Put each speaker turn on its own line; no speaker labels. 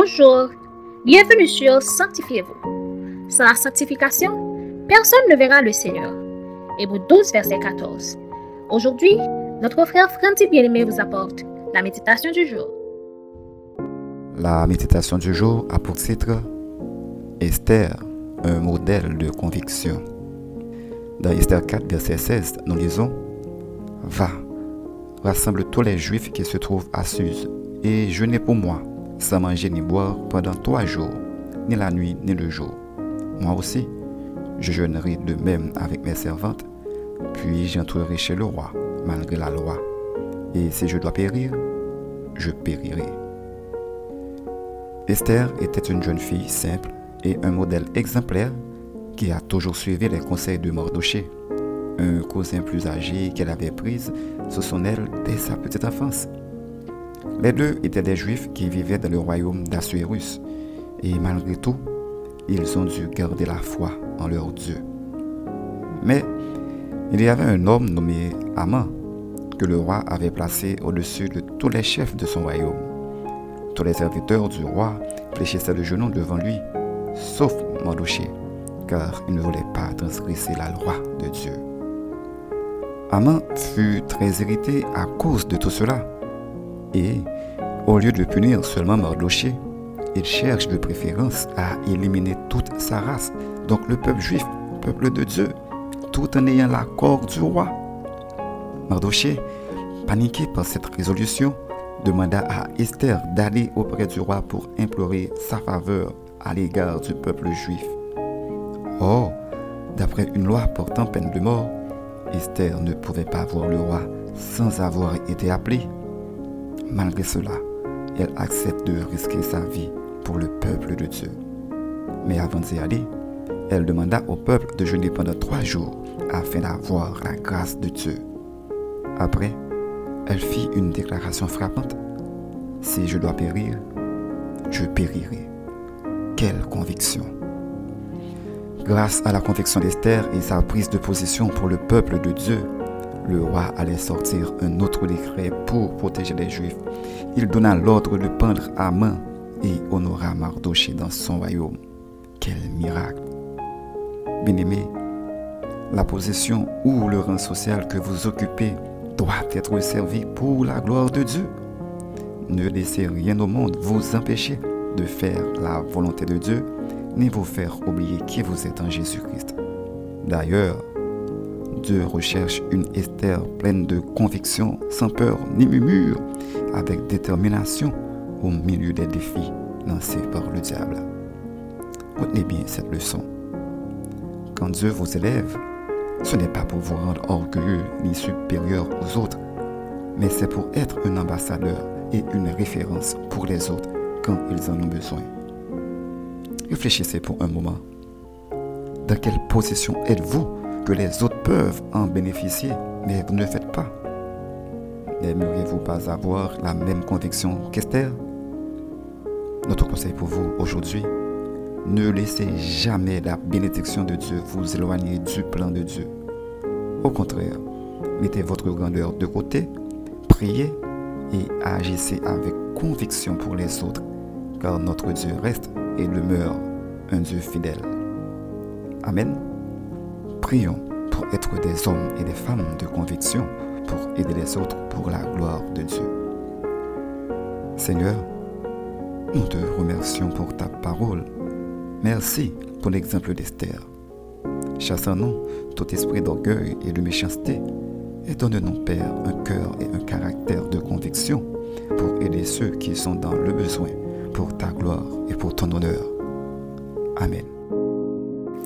Bonjour, bienvenue sur Sanctifiez-vous. Sans la sanctification, personne ne verra le Seigneur. Hébreu 12, verset 14. Aujourd'hui, notre frère Franti Bien-Aimé vous apporte la méditation du jour.
La méditation du jour a pour titre Esther, un modèle de conviction. Dans Esther 4, verset 16, nous lisons Va, rassemble tous les Juifs qui se trouvent à Suse, et jeûnez pour moi, sans manger ni boire pendant trois jours, ni la nuit ni le jour. Moi aussi, je jeûnerai de même avec mes servantes, puis j'entrerai chez le roi, malgré la loi. Et si je dois périr, je périrai. Esther était une jeune fille simple et un modèle exemplaire qui a toujours suivi les conseils de Mordoché, un cousin plus âgé qu'elle avait prise sous son aile dès sa petite enfance. Les deux étaient des juifs qui vivaient dans le royaume d'Assuérus, et malgré tout, ils ont dû garder la foi en leur Dieu. Mais il y avait un homme nommé Aman que le roi avait placé au-dessus de tous les chefs de son royaume. Tous les serviteurs du roi fléchissaient le genou devant lui, sauf Mardoché, car il ne voulait pas transgresser la loi de Dieu. Aman fut très irrité à cause de tout cela et, au lieu de punir seulement Mardoché, il cherche de préférence à éliminer toute sa race, donc le peuple juif, peuple de Dieu, tout en ayant l'accord du roi. Mardoché, paniqué par cette résolution, demanda à Esther d'aller auprès du roi pour implorer sa faveur à l'égard du peuple juif. Or, d'après une loi portant peine de mort, Esther ne pouvait pas voir le roi sans avoir été appelée. Malgré cela, elle accepte de risquer sa vie pour le peuple de Dieu. Mais avant d'y aller, elle demanda au peuple de jeûner pendant trois jours afin d'avoir la grâce de Dieu. Après, elle fit une déclaration frappante. Si je dois périr, je périrai. Quelle conviction. Grâce à la conviction d'Esther et sa prise de position pour le peuple de Dieu, le roi allait sortir un autre décret pour protéger les Juifs. Il donna l'ordre de pendre à main et honora Mardoché dans son royaume. Quel miracle Bien-aimé, la position ou le rang social que vous occupez doit être servi pour la gloire de Dieu. Ne laissez rien au monde vous empêcher de faire la volonté de Dieu, ni vous faire oublier qui vous êtes en Jésus-Christ. D'ailleurs, Dieu recherche une Esther pleine de conviction, sans peur ni murmure, avec détermination au milieu des défis lancés par le diable. Retenez bien cette leçon. Quand Dieu vous élève, ce n'est pas pour vous rendre orgueilleux ni supérieur aux autres, mais c'est pour être un ambassadeur et une référence pour les autres quand ils en ont besoin. Réfléchissez pour un moment. Dans quelle position êtes-vous les autres peuvent en bénéficier, mais vous ne le faites pas. N'aimeriez-vous pas avoir la même conviction qu'Esther? Notre conseil pour vous aujourd'hui, ne laissez jamais la bénédiction de Dieu vous éloigner du plan de Dieu. Au contraire, mettez votre grandeur de côté, priez et agissez avec conviction pour les autres, car notre Dieu reste et demeure un Dieu fidèle. Amen. Prions pour être des hommes et des femmes de conviction pour aider les autres pour la gloire de Dieu. Seigneur, nous te remercions pour ta parole. Merci pour l'exemple d'Esther. Chassons-nous tout esprit d'orgueil et de méchanceté et donne-nous, Père, un cœur et un caractère de conviction pour aider ceux qui sont dans le besoin pour ta gloire et pour ton honneur. Amen.